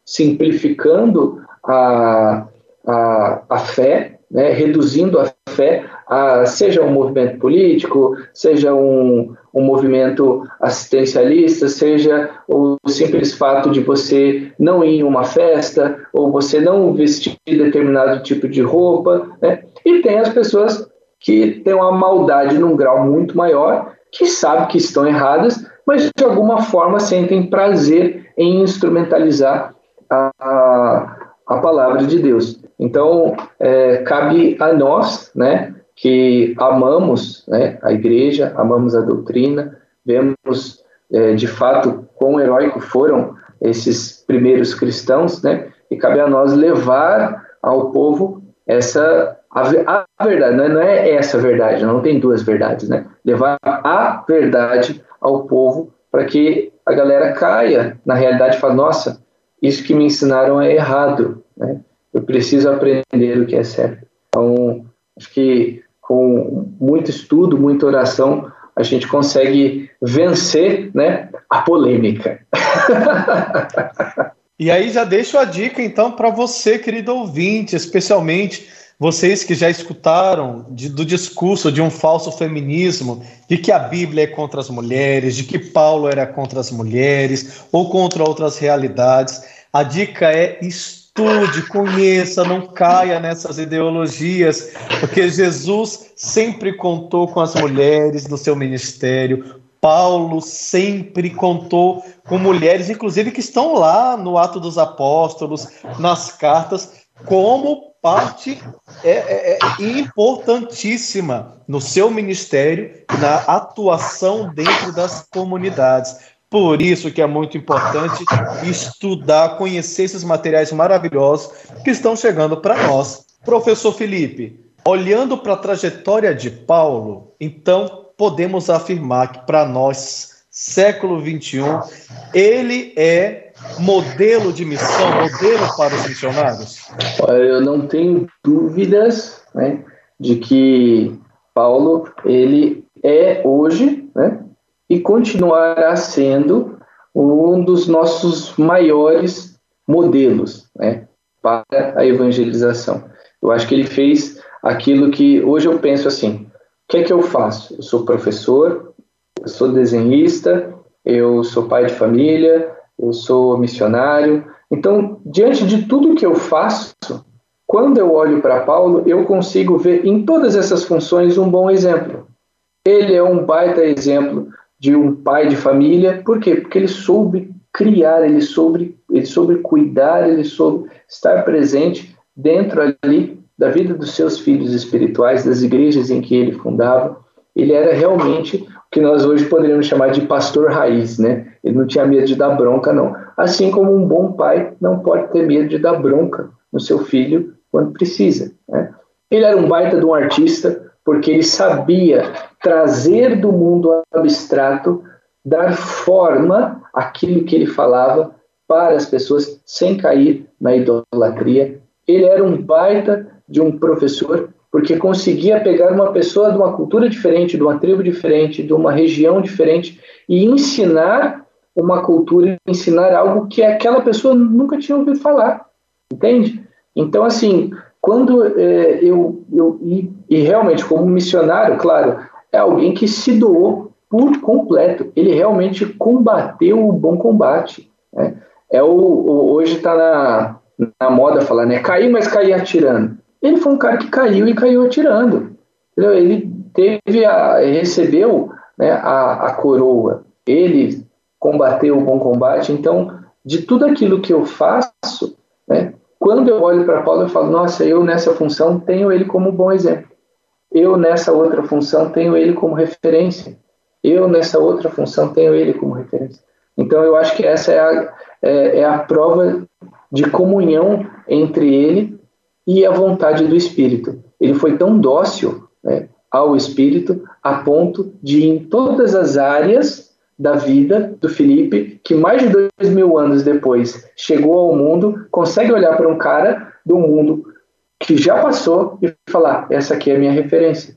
simplificando a, a, a fé, né, reduzindo a fé a seja um movimento político, seja um, um movimento assistencialista, seja o simples fato de você não ir em uma festa, ou você não vestir determinado tipo de roupa. Né? E tem as pessoas que têm uma maldade num grau muito maior, que sabem que estão erradas, mas de alguma forma sentem prazer em instrumentalizar a, a, a palavra de Deus. Então, é, cabe a nós, né, que amamos né, a igreja, amamos a doutrina, vemos é, de fato quão heróico foram esses primeiros cristãos, né? E cabe a nós levar ao povo essa a, a verdade, não é, não é essa verdade, não tem duas verdades, né? Levar a verdade ao povo para que a galera caia na realidade e fale, nossa, isso que me ensinaram é errado, né? Eu preciso aprender o que é certo. Então, acho que com muito estudo, muita oração, a gente consegue vencer, né, a polêmica. e aí já deixo a dica então para você, querido ouvinte, especialmente vocês que já escutaram de, do discurso de um falso feminismo, de que a Bíblia é contra as mulheres, de que Paulo era contra as mulheres ou contra outras realidades, a dica é estude, conheça, não caia nessas ideologias, porque Jesus sempre contou com as mulheres no seu ministério. Paulo sempre contou com mulheres, inclusive que estão lá no Ato dos Apóstolos, nas cartas, como parte é, é, é, importantíssima no seu ministério, na atuação dentro das comunidades. Por isso que é muito importante estudar, conhecer esses materiais maravilhosos que estão chegando para nós. Professor Felipe, olhando para a trajetória de Paulo, então podemos afirmar que para nós, século 21, ele é modelo de missão, modelo para os missionários? Eu não tenho dúvidas né, de que Paulo ele é hoje né, e continuará sendo um dos nossos maiores modelos né, para a evangelização. Eu acho que ele fez aquilo que hoje eu penso assim: o que é que eu faço? Eu sou professor, eu sou desenhista, eu sou pai de família, eu sou missionário. Então, diante de tudo que eu faço, quando eu olho para Paulo, eu consigo ver em todas essas funções um bom exemplo. Ele é um baita exemplo de um pai de família, por quê? Porque ele soube criar, ele soube, ele soube cuidar, ele soube estar presente dentro ali da vida dos seus filhos espirituais, das igrejas em que ele fundava. Ele era realmente que nós hoje poderíamos chamar de pastor raiz, né? Ele não tinha medo de dar bronca, não. Assim como um bom pai não pode ter medo de dar bronca no seu filho quando precisa. Né? Ele era um baita de um artista porque ele sabia trazer do mundo abstrato, dar forma àquilo que ele falava para as pessoas sem cair na idolatria. Ele era um baita de um professor porque conseguia pegar uma pessoa de uma cultura diferente, de uma tribo diferente, de uma região diferente e ensinar uma cultura, ensinar algo que aquela pessoa nunca tinha ouvido falar, entende? Então, assim, quando é, eu, eu e, e, realmente como missionário, claro, é alguém que se doou por completo, ele realmente combateu o bom combate, né? É o, o hoje está na, na moda falar, né? Cair, mas cair atirando. Ele foi um cara que caiu e caiu atirando. Entendeu? Ele teve a, recebeu né, a, a coroa. Ele combateu o bom combate. Então, de tudo aquilo que eu faço, né, quando eu olho para Paulo, eu falo: nossa, eu nessa função tenho ele como bom exemplo. Eu nessa outra função tenho ele como referência. Eu nessa outra função tenho ele como referência. Então, eu acho que essa é a, é, é a prova de comunhão entre ele e a vontade do Espírito. Ele foi tão dócil né, ao Espírito a ponto de, em todas as áreas da vida do Felipe, que mais de dois mil anos depois chegou ao mundo, consegue olhar para um cara do mundo que já passou e falar: essa aqui é a minha referência.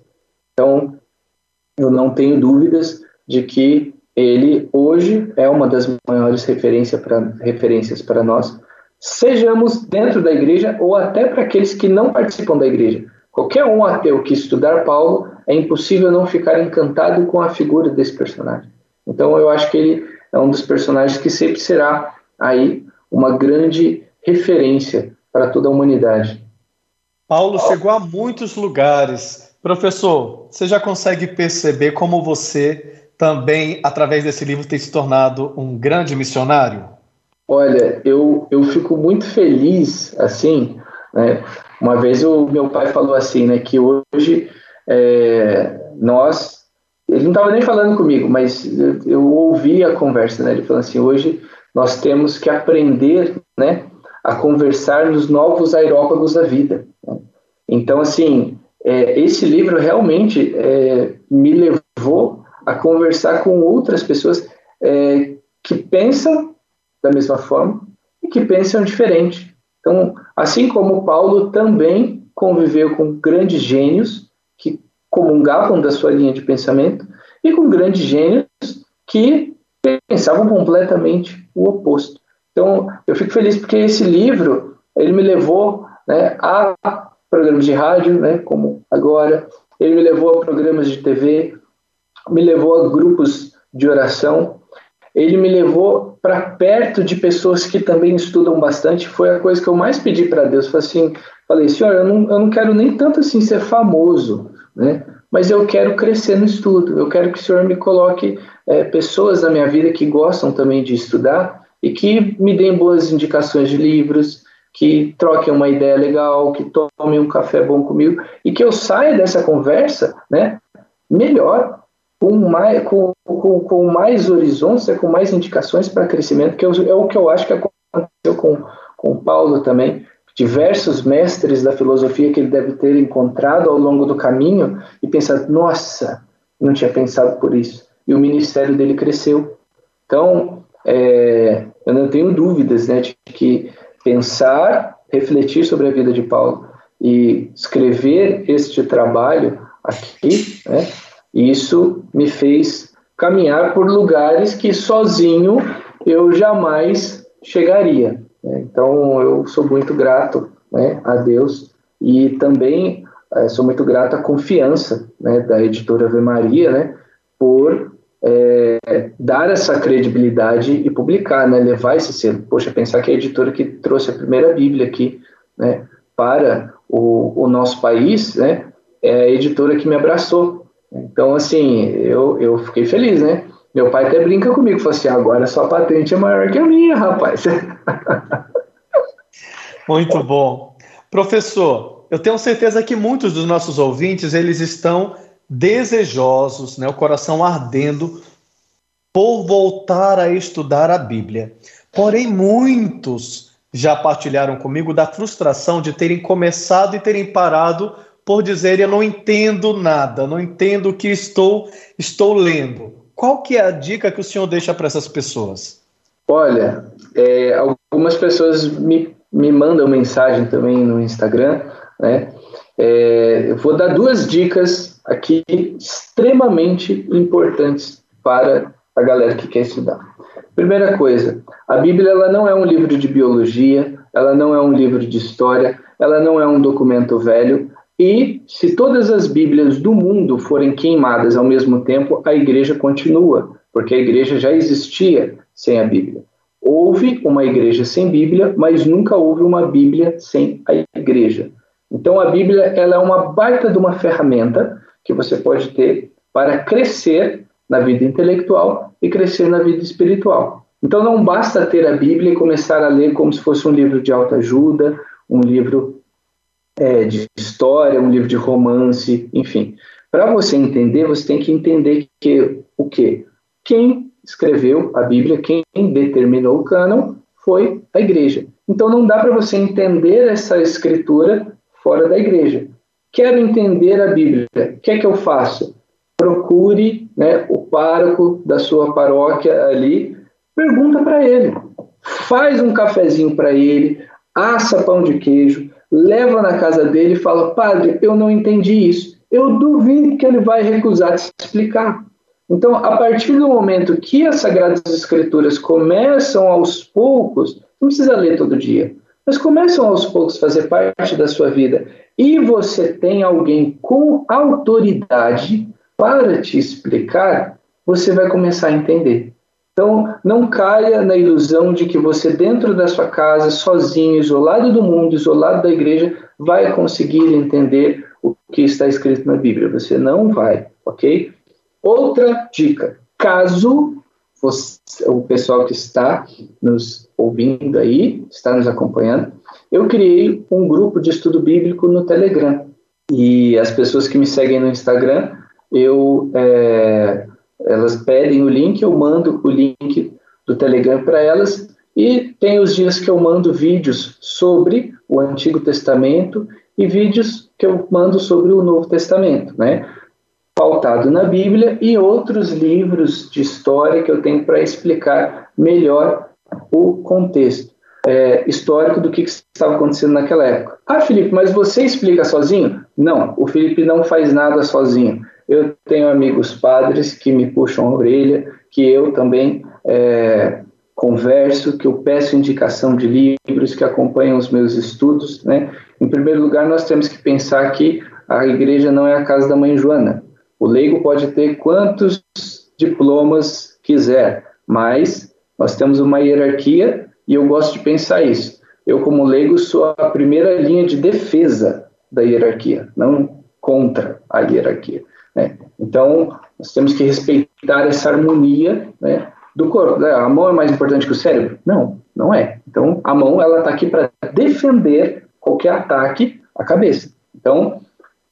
Então, eu não tenho dúvidas de que ele hoje é uma das maiores referência pra, referências para nós sejamos dentro da igreja ou até para aqueles que não participam da igreja. Qualquer um ateu que estudar Paulo, é impossível não ficar encantado com a figura desse personagem. Então eu acho que ele é um dos personagens que sempre será aí uma grande referência para toda a humanidade. Paulo chegou a muitos lugares. Professor, você já consegue perceber como você também, através desse livro, tem se tornado um grande missionário? Olha, eu, eu fico muito feliz, assim, né? Uma vez o meu pai falou assim, né, que hoje é, nós ele não estava nem falando comigo, mas eu, eu, ouvi a conversa, né? Ele falou assim: hoje nós temos que aprender, né, a conversar nos novos aerópagos da vida. Então, assim, é, esse livro realmente é, me levou a conversar com outras pessoas é, que pensam da mesma forma e que pensam diferente. Então, assim como Paulo também conviveu com grandes gênios que comungavam da sua linha de pensamento e com grandes gênios que pensavam completamente o oposto. Então, eu fico feliz porque esse livro ele me levou né, a programas de rádio, né, como agora, ele me levou a programas de TV, me levou a grupos de oração, ele me levou para perto de pessoas que também estudam bastante. Foi a coisa que eu mais pedi para Deus. Falei assim, falei, Senhor, eu não, eu não quero nem tanto assim ser famoso, né? Mas eu quero crescer no estudo. Eu quero que o Senhor me coloque é, pessoas na minha vida que gostam também de estudar e que me deem boas indicações de livros, que troquem uma ideia legal, que tomem um café bom comigo e que eu saia dessa conversa, né? Melhor, com mais, com, com, com mais horizontes, com mais indicações para crescimento, que é o que eu acho que aconteceu com, com Paulo também. Diversos mestres da filosofia que ele deve ter encontrado ao longo do caminho e pensado, nossa, não tinha pensado por isso. E o ministério dele cresceu. Então, é, eu não tenho dúvidas né, de que pensar, refletir sobre a vida de Paulo e escrever este trabalho aqui, né, isso me fez caminhar por lugares que sozinho eu jamais chegaria. Né? Então eu sou muito grato né, a Deus e também é, sou muito grato à confiança né, da editora Ave Maria né, por é, dar essa credibilidade e publicar, né, levar esse selo. Poxa, pensar que a editora que trouxe a primeira Bíblia aqui né, para o, o nosso país é a editora que me abraçou. Então, assim, eu, eu fiquei feliz, né? Meu pai até brinca comigo, falou assim, agora sua patente é maior que a minha, rapaz. Muito bom. Professor, eu tenho certeza que muitos dos nossos ouvintes, eles estão desejosos, né, o coração ardendo por voltar a estudar a Bíblia. Porém, muitos já partilharam comigo da frustração de terem começado e terem parado por dizer eu não entendo nada, não entendo o que estou estou lendo. Qual que é a dica que o senhor deixa para essas pessoas? Olha, é, algumas pessoas me, me mandam mensagem também no Instagram, né? É, eu vou dar duas dicas aqui extremamente importantes para a galera que quer estudar. Primeira coisa, a Bíblia ela não é um livro de biologia, ela não é um livro de história, ela não é um documento velho, e se todas as Bíblias do mundo forem queimadas ao mesmo tempo, a igreja continua, porque a igreja já existia sem a Bíblia. Houve uma igreja sem Bíblia, mas nunca houve uma Bíblia sem a igreja. Então a Bíblia ela é uma baita de uma ferramenta que você pode ter para crescer na vida intelectual e crescer na vida espiritual. Então não basta ter a Bíblia e começar a ler como se fosse um livro de autoajuda, um livro é, de história, um livro de romance, enfim. Para você entender, você tem que entender que o que quem escreveu a Bíblia, quem determinou o cânon foi a igreja. Então não dá para você entender essa escritura fora da igreja. Quero entender a Bíblia. O que é que eu faço? Procure né, o pároco da sua paróquia ali, pergunta para ele, faz um cafezinho para ele, assa pão de queijo, leva na casa dele e fala: Padre, eu não entendi isso. Eu duvido que ele vai recusar te explicar. Então, a partir do momento que as Sagradas Escrituras começam aos poucos, não precisa ler todo dia, mas começam aos poucos a fazer parte da sua vida, e você tem alguém com autoridade para te explicar, você vai começar a entender. Então, não caia na ilusão de que você, dentro da sua casa, sozinho, isolado do mundo, isolado da igreja, vai conseguir entender o que está escrito na Bíblia. Você não vai, ok? Outra dica: caso você, o pessoal que está nos ouvindo aí, está nos acompanhando, eu criei um grupo de estudo bíblico no Telegram. E as pessoas que me seguem no Instagram eu é, elas pedem o link, eu mando o link do Telegram para elas e tem os dias que eu mando vídeos sobre o Antigo Testamento e vídeos que eu mando sobre o Novo Testamento, né? Pautado na Bíblia e outros livros de história que eu tenho para explicar melhor o contexto é, histórico do que, que estava acontecendo naquela época. Ah, Felipe, mas você explica sozinho? Não, o Felipe não faz nada sozinho. Eu tenho amigos padres que me puxam a orelha, que eu também é, converso, que eu peço indicação de livros, que acompanham os meus estudos. Né? Em primeiro lugar, nós temos que pensar que a igreja não é a casa da mãe Joana. O leigo pode ter quantos diplomas quiser, mas nós temos uma hierarquia e eu gosto de pensar isso. Eu, como leigo, sou a primeira linha de defesa da hierarquia, não contra a hierarquia. Né? Então, nós temos que respeitar essa harmonia né, do corpo. Né? A mão é mais importante que o cérebro? Não, não é. Então, a mão ela está aqui para defender qualquer ataque à cabeça. Então,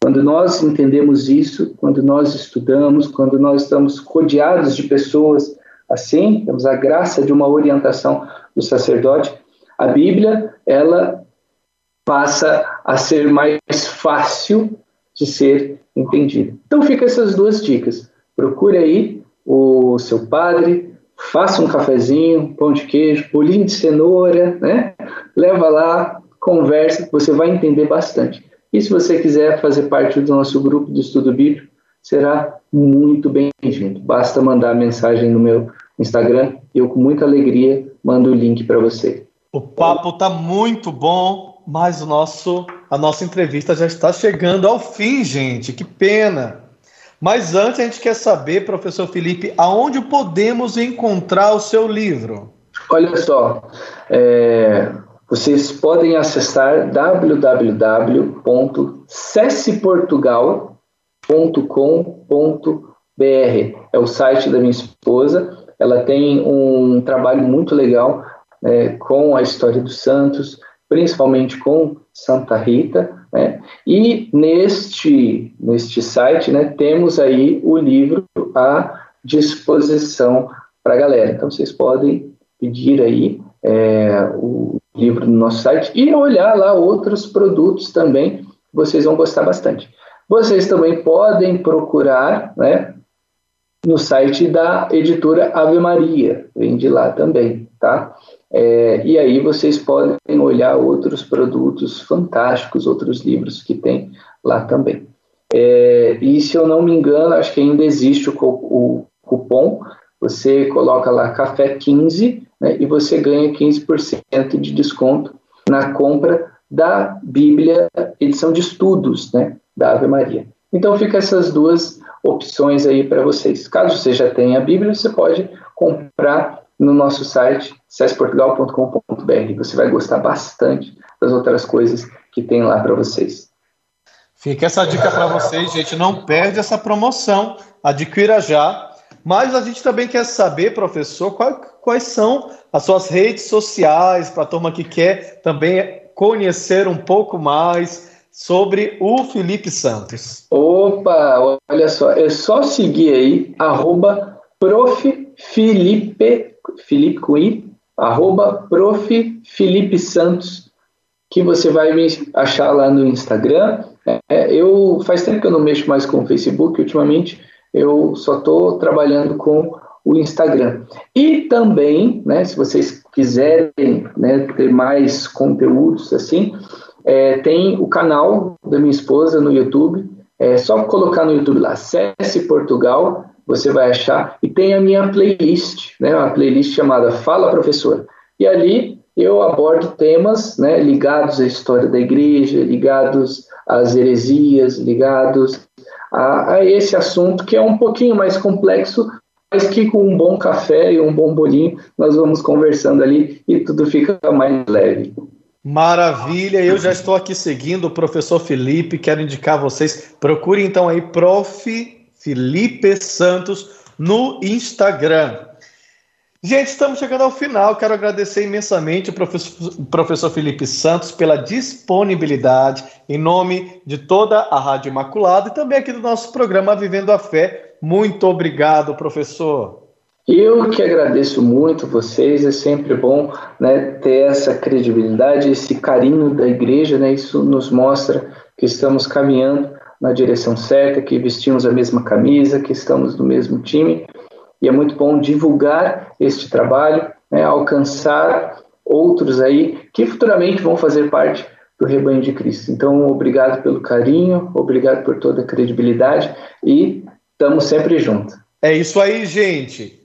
quando nós entendemos isso, quando nós estudamos, quando nós estamos rodeados de pessoas assim, temos a graça de uma orientação do sacerdote, a Bíblia ela passa a ser mais fácil de ser entendida. Então fica essas duas dicas. Procure aí o seu padre, faça um cafezinho, pão de queijo, bolinho de cenoura, né? Leva lá, conversa, você vai entender bastante. E se você quiser fazer parte do nosso grupo do estudo bíblico, será muito bem-vindo. Basta mandar mensagem no meu Instagram e eu com muita alegria mando o link para você. O papo tá muito bom, mas o nosso a nossa entrevista já está chegando ao fim, gente. Que pena. Mas antes a gente quer saber, professor Felipe, aonde podemos encontrar o seu livro? Olha só, é, vocês podem acessar www.cesseportugal.com.br. É o site da minha esposa. Ela tem um trabalho muito legal é, com a história dos santos, principalmente com Santa Rita, né? E neste neste site, né, temos aí o livro à disposição para a galera. Então vocês podem pedir aí é, o livro no nosso site e olhar lá outros produtos também, vocês vão gostar bastante. Vocês também podem procurar, né, no site da editora Ave Maria, vende lá também, tá? É, e aí vocês podem olhar outros produtos fantásticos, outros livros que tem lá também. É, e se eu não me engano, acho que ainda existe o, o cupom, você coloca lá café 15 né, e você ganha 15% de desconto na compra da Bíblia, edição de estudos né, da Ave Maria. Então fica essas duas opções aí para vocês. Caso você já tenha a Bíblia, você pode comprar no nosso site cesportugal.com.br. Você vai gostar bastante das outras coisas que tem lá para vocês. Fica essa dica para vocês, gente. Não perde essa promoção. Adquira já. Mas a gente também quer saber, professor, quais, quais são as suas redes sociais para a turma que quer também conhecer um pouco mais sobre o Felipe Santos. Opa, olha só, é só seguir aí, arroba prof. Felipe, Felipe com I, arroba prof. Felipe Santos, que você vai me achar lá no Instagram. É, eu faz tempo que eu não mexo mais com o Facebook, ultimamente eu só estou trabalhando com o Instagram. E também, né, se vocês quiserem né, ter mais conteúdos assim, é, tem o canal da minha esposa no YouTube. É só colocar no YouTube lá, Cesse Portugal, você vai achar. E tem a minha playlist, né, uma playlist chamada Fala Professor. E ali eu abordo temas né, ligados à história da igreja, ligados às heresias, ligados a, a esse assunto que é um pouquinho mais complexo, mas que com um bom café e um bom bolinho nós vamos conversando ali e tudo fica mais leve. Maravilha, eu já estou aqui seguindo o professor Felipe, quero indicar vocês, procure então aí Prof. Felipe Santos no Instagram. Gente, estamos chegando ao final. Quero agradecer imensamente o professor, professor Felipe Santos pela disponibilidade, em nome de toda a Rádio Imaculada e também aqui do nosso programa Vivendo a Fé. Muito obrigado, professor. Eu que agradeço muito vocês, é sempre bom né, ter essa credibilidade, esse carinho da igreja, né, isso nos mostra que estamos caminhando na direção certa, que vestimos a mesma camisa, que estamos no mesmo time e é muito bom divulgar este trabalho, né, alcançar outros aí que futuramente vão fazer parte do rebanho de Cristo. Então, obrigado pelo carinho, obrigado por toda a credibilidade e estamos sempre juntos. É isso aí, gente.